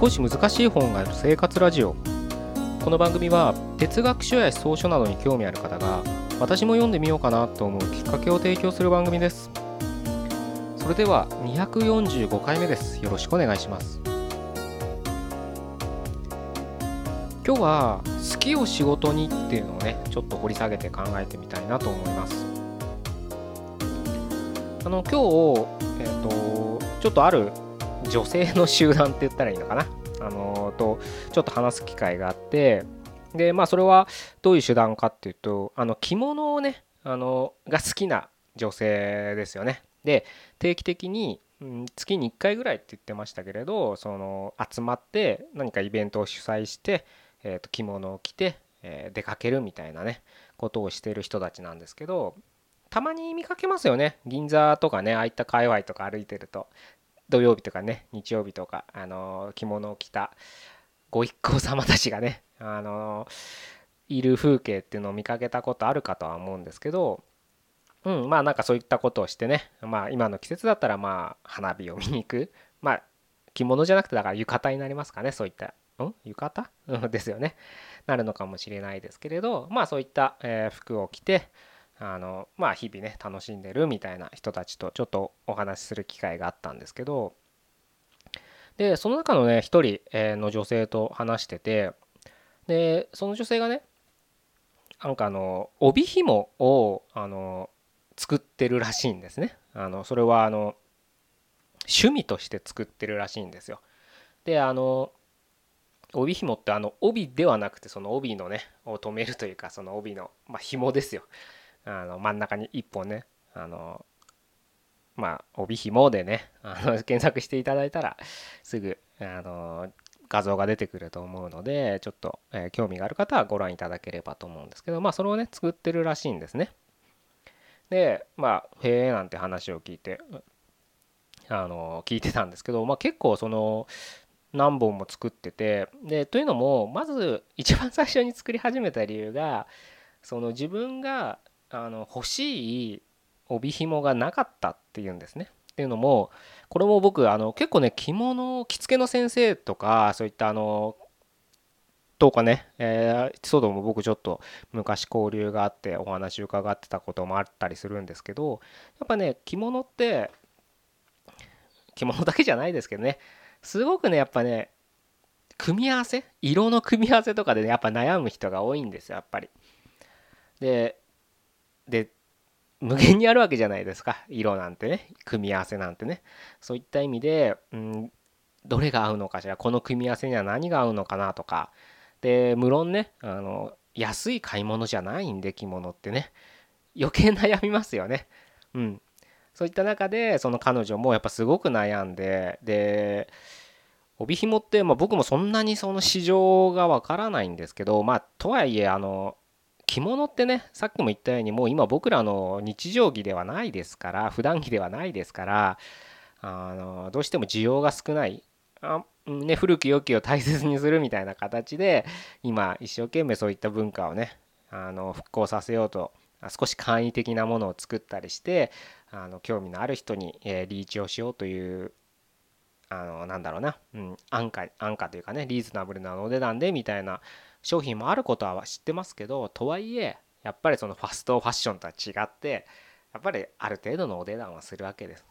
少し難しい本がある生活ラジオ。この番組は哲学書や思想書などに興味ある方が私も読んでみようかなと思うきっかけを提供する番組です。それでは245回目です。よろしくお願いします。今日は好きを仕事にっていうのをねちょっと掘り下げて考えてみたいなと思います。あの今日えっ、ー、とちょっとある女性の集団って言ったらいいのかな？あのとちょっと話す機会があってでまあそれはどういう手段かっていうとあの着物をねあのが好きな女性ですよね。で定期的に、うん、月に1回ぐらいって言ってましたけれどその集まって何かイベントを主催して、えー、と着物を着て、え、出かけるみたいなねことをしてる人たちなんですけどたまに見かけますよね。銀座とかねああいった界隈とか歩いてると。土曜日とかね日曜日とか、あの着物を着たご一行様たちがね、あのいる風景っていうのを見かけたことあるかとは思うんですけど、うん、まあなんかそういったことをしてね、まあ今の季節だったらまあ花火を見に行く、まあ着物じゃなくてだから浴衣になりますかね、そういった、ん浴衣？ですよね。なるのかもしれないですけれど、まあそういった、え服を着て、あのまあ日々ね楽しんでるみたいな人たちとちょっとお話しする機会があったんですけどでその中のね一人の女性と話しててでその女性がねなんかあの帯紐をあの作ってるらしいんですね。あのそれはあの趣味として作ってるらしいんですよ。であの帯紐ってあの帯ではなくてその帯のねを止めるというかその帯のまあ紐ですよ。あの真ん中に1本ねあのまあ帯紐でねあの 検索していただいたらすぐあの画像が出てくると思うのでちょっと、え、興味がある方はご覧いただければと思うんですけどまあそれをね作ってるらしいんですね。でまあへえなんて話を聞いてあの聞いてたんですけど、まあ、結構その何本も作っててでというのもまず一番最初に作り始めた理由がその自分があの欲しい帯紐がなかったっていうんですね。っていうのもこれも僕あの結構ね着物着付けの先生とかそういったあのとかね、えー、エピソードも僕ちょっと昔交流があってお話伺ってたこともあったりするんですけどやっぱね着物って着物だけじゃないですけどねすごくねやっぱね組み合わせ？色の組み合わせとかでねやっぱ悩む人が多いんですよやっぱり。でで無限にあるわけじゃないですか。色なんてね。組み合わせなんてね。そういった意味で、うん、どれが合うのかしら。この組み合わせには何が合うのかなとか。で無論ねあの安い買い物じゃないんで着物ってね。余計悩みますよね。うん。そういった中でその彼女もやっぱすごく悩んでで帯紐って、まあ、僕もそんなにその市場がわからないんですけどまあとはいえあの着物ってねさっきも言ったようにもう今僕らの日常着ではないですから普段着ではないですからあのどうしても需要が少ない。あ、ね、古き良きを大切にするみたいな形で今一生懸命そういった文化をねあの復興させようと少し簡易的なものを作ったりしてあの興味のある人に、え、リーチをしようというあのなんだろうな、うん、安価安価というかねリーズナブルなお値段でみたいな商品もあることは知ってますけどとはいえやっぱりそのファストファッションとは違ってやっぱりある程度のお値段はするわけです。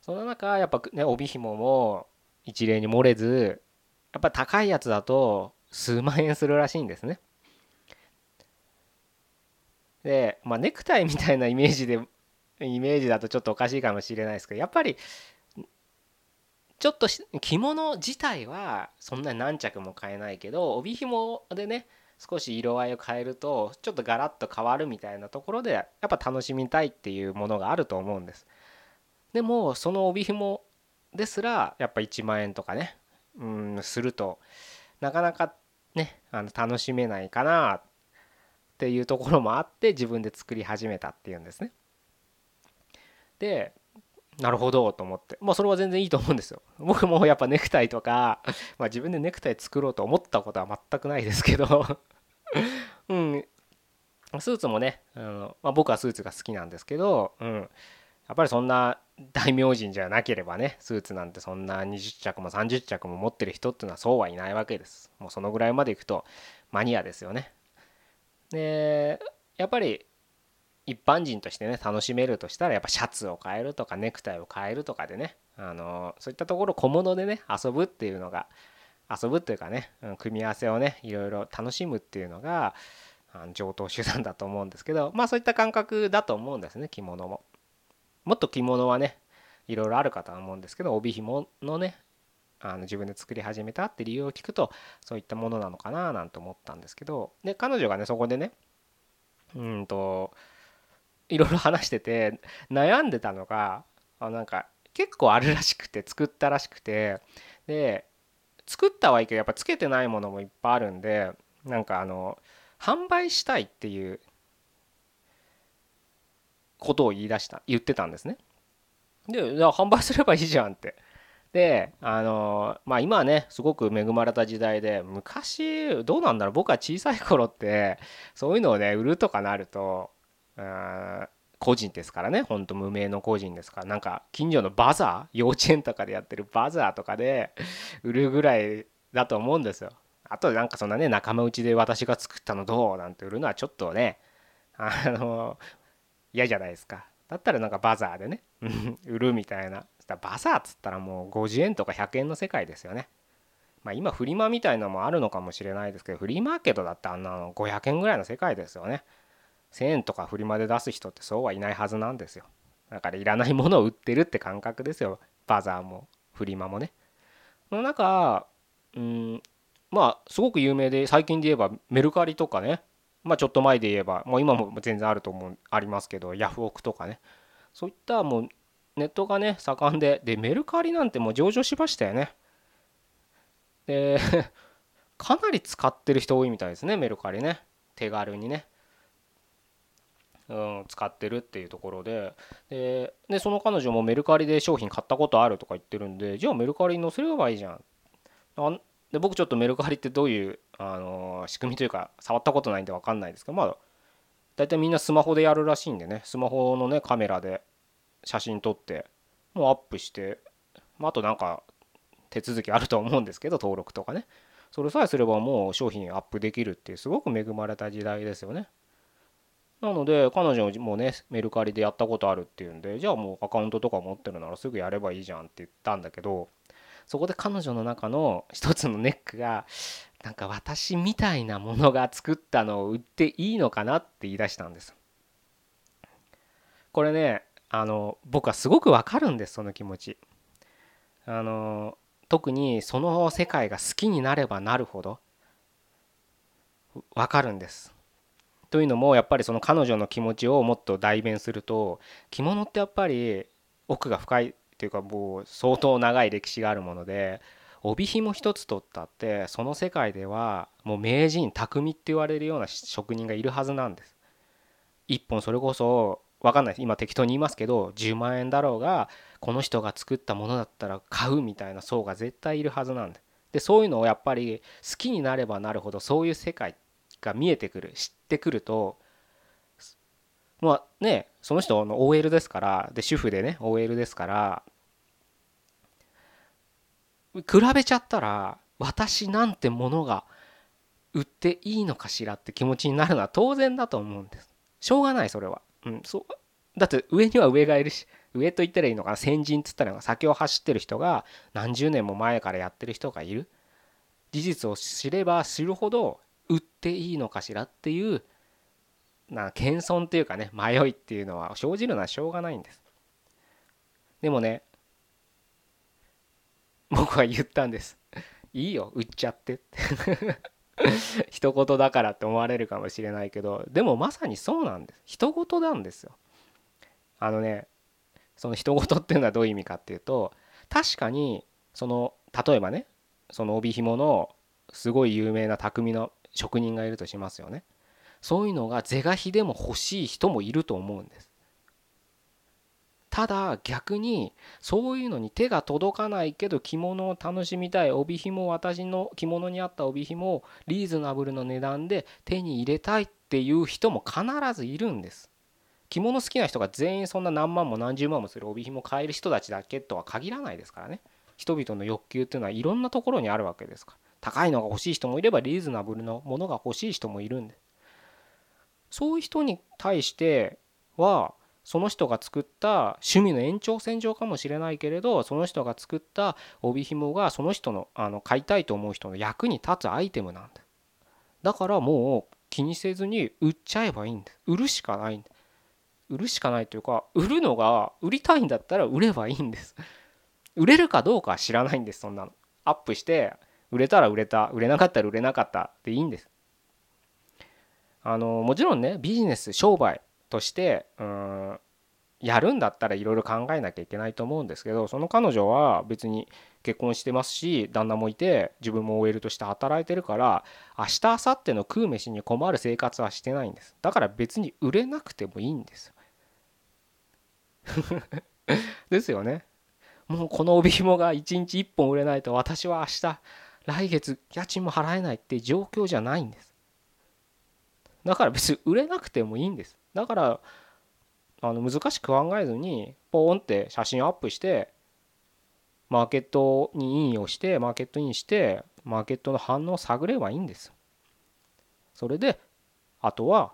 その中やっぱね帯紐も一例に漏れずやっぱ高いやつだと数万円するらしいんですね。でまあネクタイみたいなイメージでイメージだとちょっとおかしいかもしれないですけどやっぱりちょっと着物自体はそんなに何着も買えないけど帯紐でね少し色合いを変えるとちょっとガラッと変わるみたいなところでやっぱ楽しみたいっていうものがあると思うんです。でもその帯紐ですらやっぱ1万円とかねうんするとなかなかねあの楽しめないかなっていうところもあって自分で作り始めたっていうんですね。でなるほどと思って。まあそれは全然いいと思うんですよ。僕もやっぱネクタイとか、まあ、自分でネクタイ作ろうと思ったことは全くないですけど。うん。スーツもねあの、まあ、僕はスーツが好きなんですけど、うん、やっぱりそんな大名人じゃなければねスーツなんてそんな20着も30着も持ってる人っていうのはそうはいないわけです。もうそのぐらいまでいくとマニアですよね。でやっぱり一般人としてね楽しめるとしたらやっぱシャツを変えるとかネクタイを変えるとかでねあのそういったところ小物でね遊ぶっていうのが遊ぶっていうかね組み合わせをねいろいろ楽しむっていうのが上等手段だと思うんですけどまあそういった感覚だと思うんですね着物も。もっと着物はねいろいろあるかとは思うんですけど帯紐のねあの自分で作り始めたって理由を聞くとそういったものなのかななんて思ったんですけどで彼女がねそこでねうんといろいろ話してて悩んでたのがあなんか結構あるらしくて作ったらしくてで作ったはいいけどやっぱつけてないものもいっぱいあるんでなんかあの販売したいっていうことを言い出した言ってたんですね。で販売すればいいじゃんって。であのまあ今はねすごく恵まれた時代で昔どうなんだろう僕は小さい頃ってそういうのをね売るとかなると個人ですからねほんと無名の個人ですからなんか近所のバザー幼稚園とかでやってるバザーとかで売るぐらいだと思うんですよ。あとなんかそんなね仲間内で私が作ったのどうなんて売るのはちょっとねあの嫌じゃないですか。だったらなんかバザーでね 売るみたいなバザーっつったらもう50円とか100円の世界ですよね。まあ今フリマみたいなのもあるのかもしれないですけどフリーマーケットだってあんなの500円ぐらいの世界ですよね。1000円とかフリマで出す人ってそうはいないはずなんですよ。だからいらないものを売ってるって感覚ですよ。バザーもフリマもね。の中うんまあすごく有名で最近で言えばメルカリとかね。まあちょっと前で言えばもう今も全然あると思うありますけどヤフオクとかね。そういったもうネットがね盛んででメルカリなんてもう上場しましたよね。で かなり使ってる人多いみたいですねメルカリね。手軽にね。うん、使ってるっていうところで。ででその彼女もメルカリで商品買ったことあるとか言ってるんでじゃあメルカリに載せればいいじゃん。あで僕ちょっとメルカリってどういう、あの、仕組みというか触ったことないんで分かんないですけどまあ大体みんなスマホでやるらしいんでね。スマホのねカメラで写真撮ってもうアップして、まあ、あとなんか手続きあると思うんですけど登録とかね。それさえすればもう商品アップできるっていうすごく恵まれた時代ですよね。なので彼女もねメルカリでやったことあるっていうんでじゃあもうアカウントとか持ってるならすぐやればいいじゃんって言ったんだけどそこで彼女の中の一つのネックがなんか私みたいなものが作ったのを売っていいのかなって言い出したんです。これねあの僕はすごくわかるんですその気持ち。あの特にその世界が好きになればなるほどわかるんです。というのもやっぱりその彼女の気持ちをもっと代弁すると着物ってやっぱり奥が深いっていうかもう相当長い歴史があるもので帯紐一つ取ったってその世界ではもう名人匠って言われるような職人がいるはずなんです。一本それこそ分かんない今適当に言いますけど10万円だろうがこの人が作ったものだったら買うみたいな層が絶対いるはずなんででそういうのをやっぱり好きになればなるほどそういう世界が見えてくる知ってくるとまあねその人の OL ですからで主婦でね OL ですから比べちゃったら私なんてものが売っていいのかしらって気持ちになるのは当然だと思うんです。しょうがないそれは。うんそうだって上には上がいるし上と言ったらいいのかな先人っつったら先を走ってる人が何十年も前からやってる人がいる。事実を知れば知るほど売っていいのかしらっていうな謙遜っていうかね迷いっていうのは生じるのはしょうがないんです。でもね僕は言ったんです。いいよ売っちゃってって。一言だからって思われるかもしれないけどでもまさにそうなんです。人事なんですよ。あのねその人事っていうのはどういう意味かっていうと確かにその例えばねその帯紐のすごい有名な匠の職人がいるとしますよね。そういうのが是が非でも欲しい人もいると思うんです。ただ逆にそういうのに手が届かないけど着物を楽しみたい帯紐私の着物に合った帯紐をリーズナブルの値段で手に入れたいっていう人も必ずいるんです。着物好きな人が全員そんな何万も何十万もする帯紐買える人たちだけとは限らないですからね。人々の欲求っていうのはいろんなところにあるわけですから。高いのが欲しい人もいればリーズナブルのものが欲しい人もいるんで。そういう人に対してはその人が作った趣味の延長線上かもしれないけれどその人が作った帯紐がその人のあの買いたいと思う人の役に立つアイテムなんだ。だからもう気にせずに売っちゃえばいいんだ。売るしかないんだ。売るしかないというか売るのが売りたいんだったら売ればいいんです。売れるかどうかは知らないんですそんなの。アップして売れたら売れた売れなかったら売れなかったでいいんです。あのもちろんねビジネス商売としてうんやるんだったらいろいろ考えなきゃいけないと思うんですけどその彼女は別に結婚してますし旦那もいて自分も OL として働いてるから明日明後日の食う飯に困る生活はしてないんです。だから別に売れなくてもいいんです ですよね。もうこの帯紐が1日1本売れないと私は明日来月家賃も払えないって状況じゃないんです。だから別に売れなくてもいいんです。だからあの難しく考えずにポーンって写真アップしてマーケットにインをしてマーケットインしてマーケットの反応を探ればいいんです。それであとは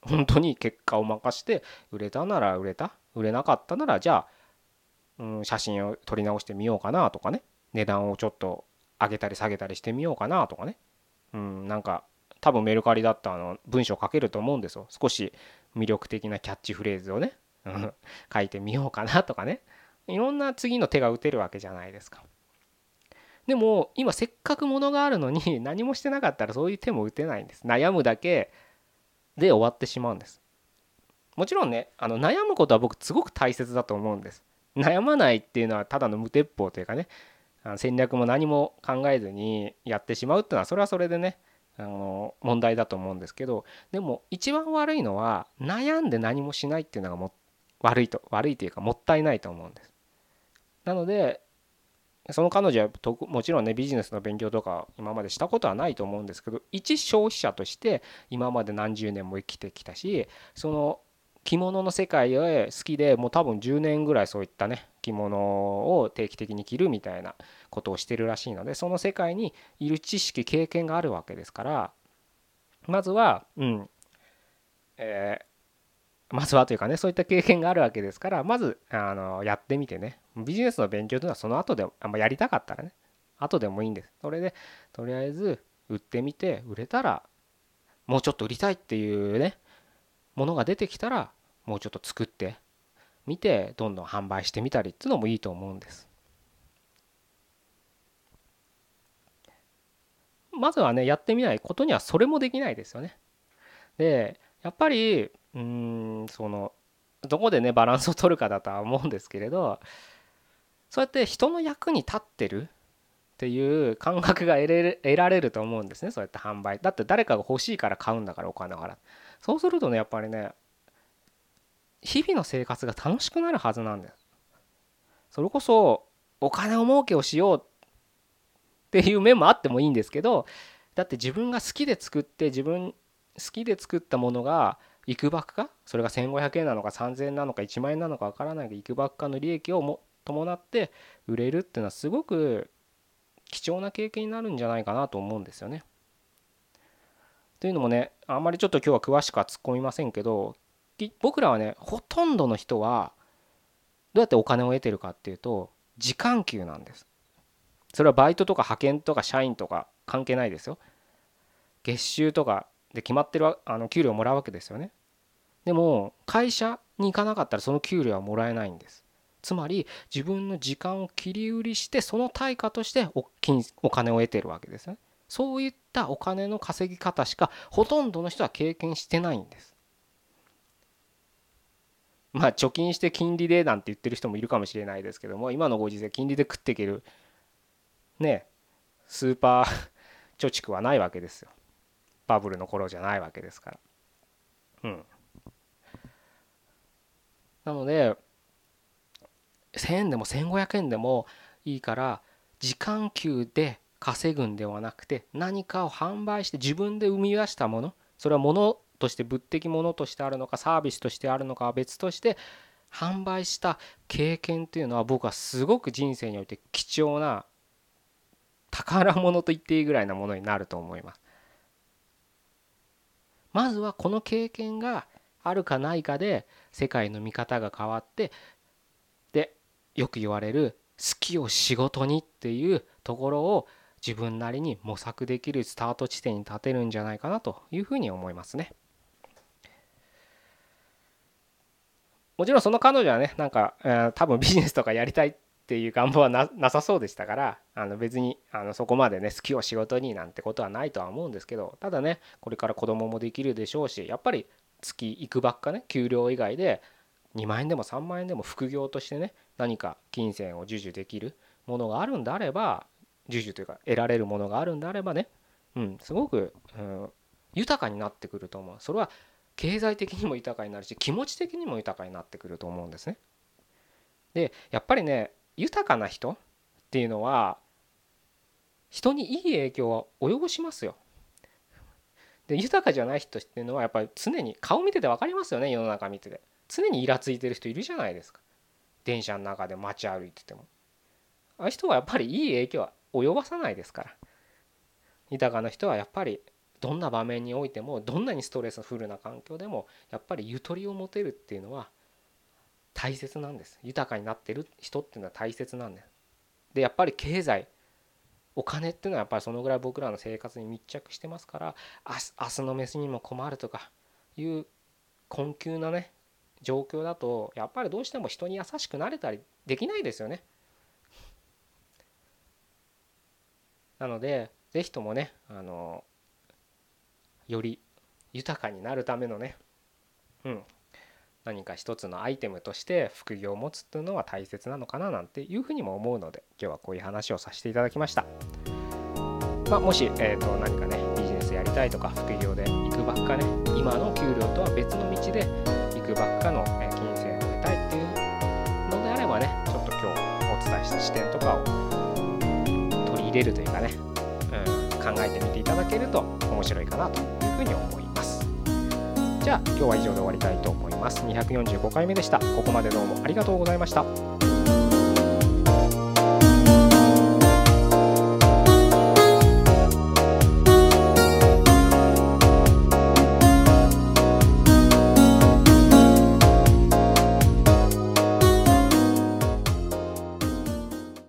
本当に結果を任して売れたなら売れた。売れなかったならじゃあ、うん、写真を撮り直してみようかなとかね。値段をちょっと上げたり下げたりしてみようかなとかね。うんなんか多分メルカリだったらの文章書けると思うんですよ。少し魅力的なキャッチフレーズをね。書いてみようかなとかね。いろんな次の手が打てるわけじゃないですか。でも今せっかくものがあるのに 何もしてなかったらそういう手も打てないんです。悩むだけで終わってしまうんです。もちろんねあの悩むことは僕すごく大切だと思うんです。悩まないっていうのはただの無鉄砲というかね。戦略も何も考えずにやってしまうっていうのはそれはそれでねあの問題だと思うんですけどでも一番悪いのは悩んで何もしないっていうのがも悪いと悪いというかもったいないと思うんです。なのでその彼女はもちろんねビジネスの勉強とか今までしたことはないと思うんですけど一消費者として今まで何十年も生きてきたしその着物の世界へ好きでもう多分10年ぐらいそういったね着物を定期的に着るみたいなことをしてるらしいのでその世界にいる知識経験があるわけですからまずはうんえ、まずはというかねそういった経験があるわけですからまずあのやってみてね。ビジネスの勉強というのはその後であんまやりたかったらね後でもいいんです。それでとりあえず売ってみて売れたらもうちょっと売りたいっていうねものが出てきたらもうちょっと作ってみてどんどん販売してみたりっていうのもいいと思うんです。まずはねやってみないことにはそれもできないですよね。でやっぱりうんそのどこでねバランスを取るかだとは思うんですけれどそうやって人の役に立ってるっていう感覚が得れ得られると思うんですねそうやって販売だって誰かが欲しいから買うんだからお金を払ってそうするとねやっぱりね日々の生活が楽しくなるはずなんですそれこそお金を儲けをしようっていう面もあってもいいんですけどだって自分が好きで作って自分好きで作ったものがいくばくか？それが1500円なのか3000円なのか1万円なのか分からないけどいくばくかの利益をも伴って売れるっていうのはすごく貴重な経験になるんじゃないかなと思うんですよね。というのもねあんまりちょっと今日は詳しくは突っ込みませんけど僕らはねほとんどの人はどうやってお金を得てるかっていうと時間給なんです。それはバイトとか派遣とか社員とか関係ないですよ。月収とかで決まってるあの給料もらうわけですよね。でも会社に行かなかったらその給料はもらえないんです。つまり自分の時間を切り売りしてその対価としておお金を得てるわけですねそういったお金の稼ぎ方しかほとんどの人は経験してないんですまあ貯金して金利でなんて言ってる人もいるかもしれないですけども今のご時世金利で食っていけるねスーパー貯蓄はないわけですよ。バブルの頃じゃないわけですから。うん。なので1000円でも1500円でもいいから時間給で稼ぐんではなくて何かを販売して自分で生み出したものそれは物として物的ものとしてあるのかサービスとしてあるのかは別として販売した経験っていうのは僕はすごく人生において貴重な宝物と言っていいぐらいなものになると思います。まずはこの経験があるかないかで世界の見方が変わってでよく言われる好きを仕事にっていうところを自分なりに模索できるスタート地点に立てるんじゃないかなというふうに思いますね。もちろんその彼女はねなんか、えー、多分ビジネスとかやりたいっていう願望はなさそうでしたからあの別にあのそこまでね好きを仕事になんてことはないとは思うんですけどただねこれから子供もできるでしょうしやっぱり月行くばっかね給料以外で2万円でも3万円でも副業としてね何か金銭を授受できるものがあるんであれば授受というか得られるものがあるんであればねうんすごく、うん、豊かになってくると思う。それは経済的にも豊かになるし気持ち的にも豊かになってくると思うんですね。でやっぱりね豊かな人っていうのは人にいい影響は及ぼしますよ。で豊かじゃない人っていうのはやっぱり常に顔見てて分かりますよね世の中見てて常にイラついてる人いるじゃないですか電車の中で街歩いててもああいう人はやっぱりいい影響は及ばさないですから豊かな人はやっぱりどんな場面においてもどんなにストレスフルな環境でもやっぱりゆとりを持てるっていうのは大切なんです豊かになってる人っていうのは大切なんですでやっぱり経済お金っていうのはやっぱりそのぐらい僕らの生活に密着してますから明日の飯にも困るとかいう困窮なね状況だとやっぱりどうしても人に優しくなれたりできないですよね。なので是非ともねあのより豊かになるためのね、うん、何か一つのアイテムとして副業を持つっていうのは大切なのかななんていうふうにも思うので今日はこういう話をさせていただきました。まあ、もし、えー、と何かねビジネスやりたいとか副業で行くばっかね今の給料とは別の道で行くばっかの金銭を得たいっていうのであればねちょっと今日お伝えした視点とかを取り入れるというかね、うん、考えてみていただけると面白いかなというふうに思います。じゃあ今日は以上で終わりたいと思います。245回目でした。ここまでどうもありがとうございました。